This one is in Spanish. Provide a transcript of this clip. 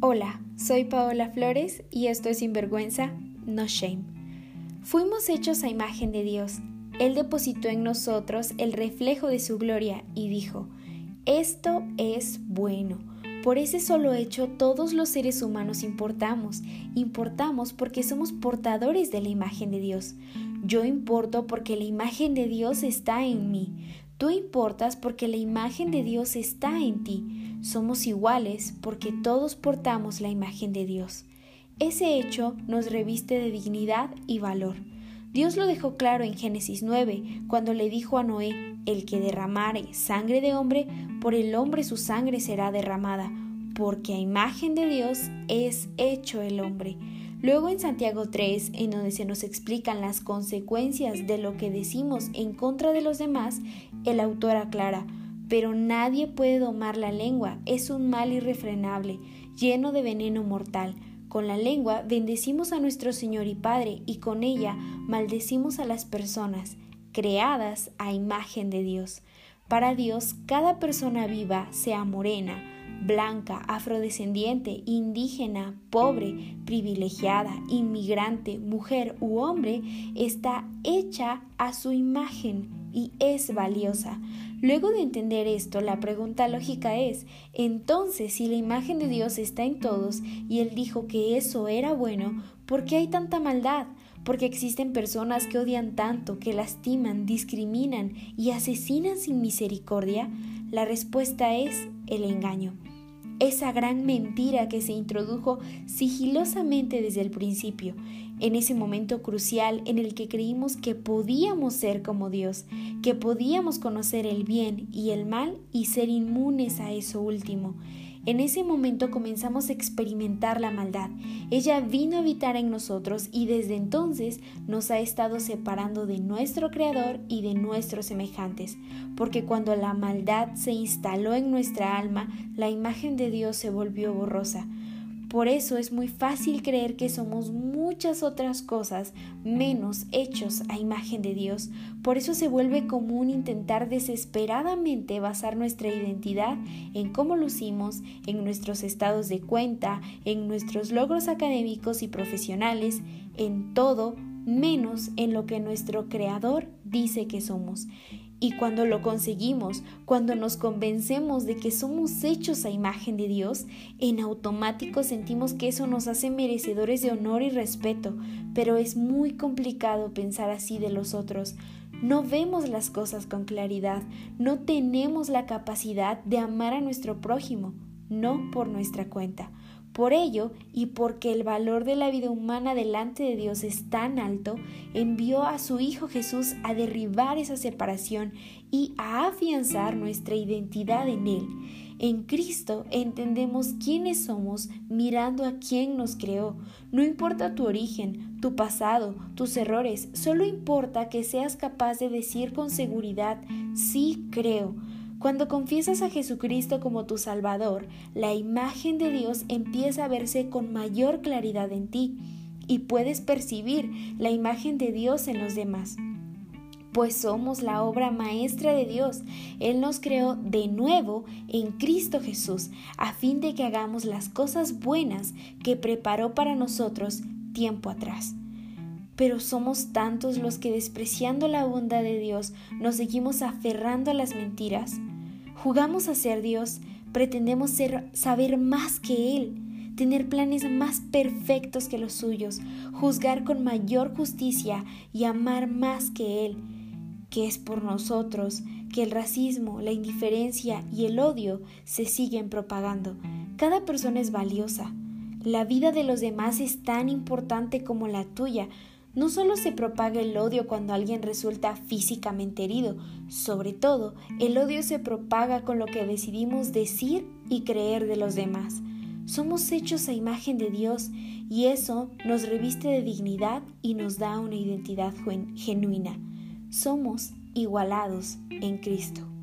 Hola, soy Paola Flores y esto es Sinvergüenza, No Shame. Fuimos hechos a imagen de Dios. Él depositó en nosotros el reflejo de su gloria y dijo, esto es bueno. Por ese solo hecho todos los seres humanos importamos. Importamos porque somos portadores de la imagen de Dios. Yo importo porque la imagen de Dios está en mí. Tú importas porque la imagen de Dios está en ti. Somos iguales porque todos portamos la imagen de Dios. Ese hecho nos reviste de dignidad y valor. Dios lo dejó claro en Génesis 9, cuando le dijo a Noé, el que derramare sangre de hombre, por el hombre su sangre será derramada, porque a imagen de Dios es hecho el hombre. Luego en Santiago 3, en donde se nos explican las consecuencias de lo que decimos en contra de los demás, el autor aclara, pero nadie puede domar la lengua, es un mal irrefrenable, lleno de veneno mortal. Con la lengua bendecimos a nuestro Señor y Padre, y con ella maldecimos a las personas, creadas a imagen de Dios. Para Dios, cada persona viva, sea morena, blanca, afrodescendiente, indígena, pobre, privilegiada, inmigrante, mujer u hombre, está hecha a su imagen y es valiosa. Luego de entender esto, la pregunta lógica es, entonces si la imagen de Dios está en todos y Él dijo que eso era bueno, ¿por qué hay tanta maldad? Porque existen personas que odian tanto, que lastiman, discriminan y asesinan sin misericordia? La respuesta es el engaño esa gran mentira que se introdujo sigilosamente desde el principio, en ese momento crucial en el que creímos que podíamos ser como Dios, que podíamos conocer el bien y el mal y ser inmunes a eso último. En ese momento comenzamos a experimentar la maldad. Ella vino a habitar en nosotros y desde entonces nos ha estado separando de nuestro Creador y de nuestros semejantes, porque cuando la maldad se instaló en nuestra alma, la imagen de Dios se volvió borrosa. Por eso es muy fácil creer que somos muchas otras cosas menos hechos a imagen de Dios. Por eso se vuelve común intentar desesperadamente basar nuestra identidad en cómo lucimos, en nuestros estados de cuenta, en nuestros logros académicos y profesionales, en todo menos en lo que nuestro Creador dice que somos. Y cuando lo conseguimos, cuando nos convencemos de que somos hechos a imagen de Dios, en automático sentimos que eso nos hace merecedores de honor y respeto, pero es muy complicado pensar así de los otros. No vemos las cosas con claridad, no tenemos la capacidad de amar a nuestro prójimo, no por nuestra cuenta. Por ello, y porque el valor de la vida humana delante de Dios es tan alto, envió a su Hijo Jesús a derribar esa separación y a afianzar nuestra identidad en Él. En Cristo entendemos quiénes somos mirando a quien nos creó. No importa tu origen, tu pasado, tus errores, solo importa que seas capaz de decir con seguridad, sí creo cuando confiesas a Jesucristo como tu Salvador, la imagen de Dios empieza a verse con mayor claridad en ti y puedes percibir la imagen de Dios en los demás. Pues somos la obra maestra de Dios. Él nos creó de nuevo en Cristo Jesús, a fin de que hagamos las cosas buenas que preparó para nosotros tiempo atrás. Pero somos tantos los que despreciando la bondad de Dios nos seguimos aferrando a las mentiras. Jugamos a ser Dios, pretendemos ser, saber más que Él, tener planes más perfectos que los suyos, juzgar con mayor justicia y amar más que Él, que es por nosotros que el racismo, la indiferencia y el odio se siguen propagando. Cada persona es valiosa. La vida de los demás es tan importante como la tuya. No solo se propaga el odio cuando alguien resulta físicamente herido, sobre todo el odio se propaga con lo que decidimos decir y creer de los demás. Somos hechos a imagen de Dios y eso nos reviste de dignidad y nos da una identidad genuina. Somos igualados en Cristo.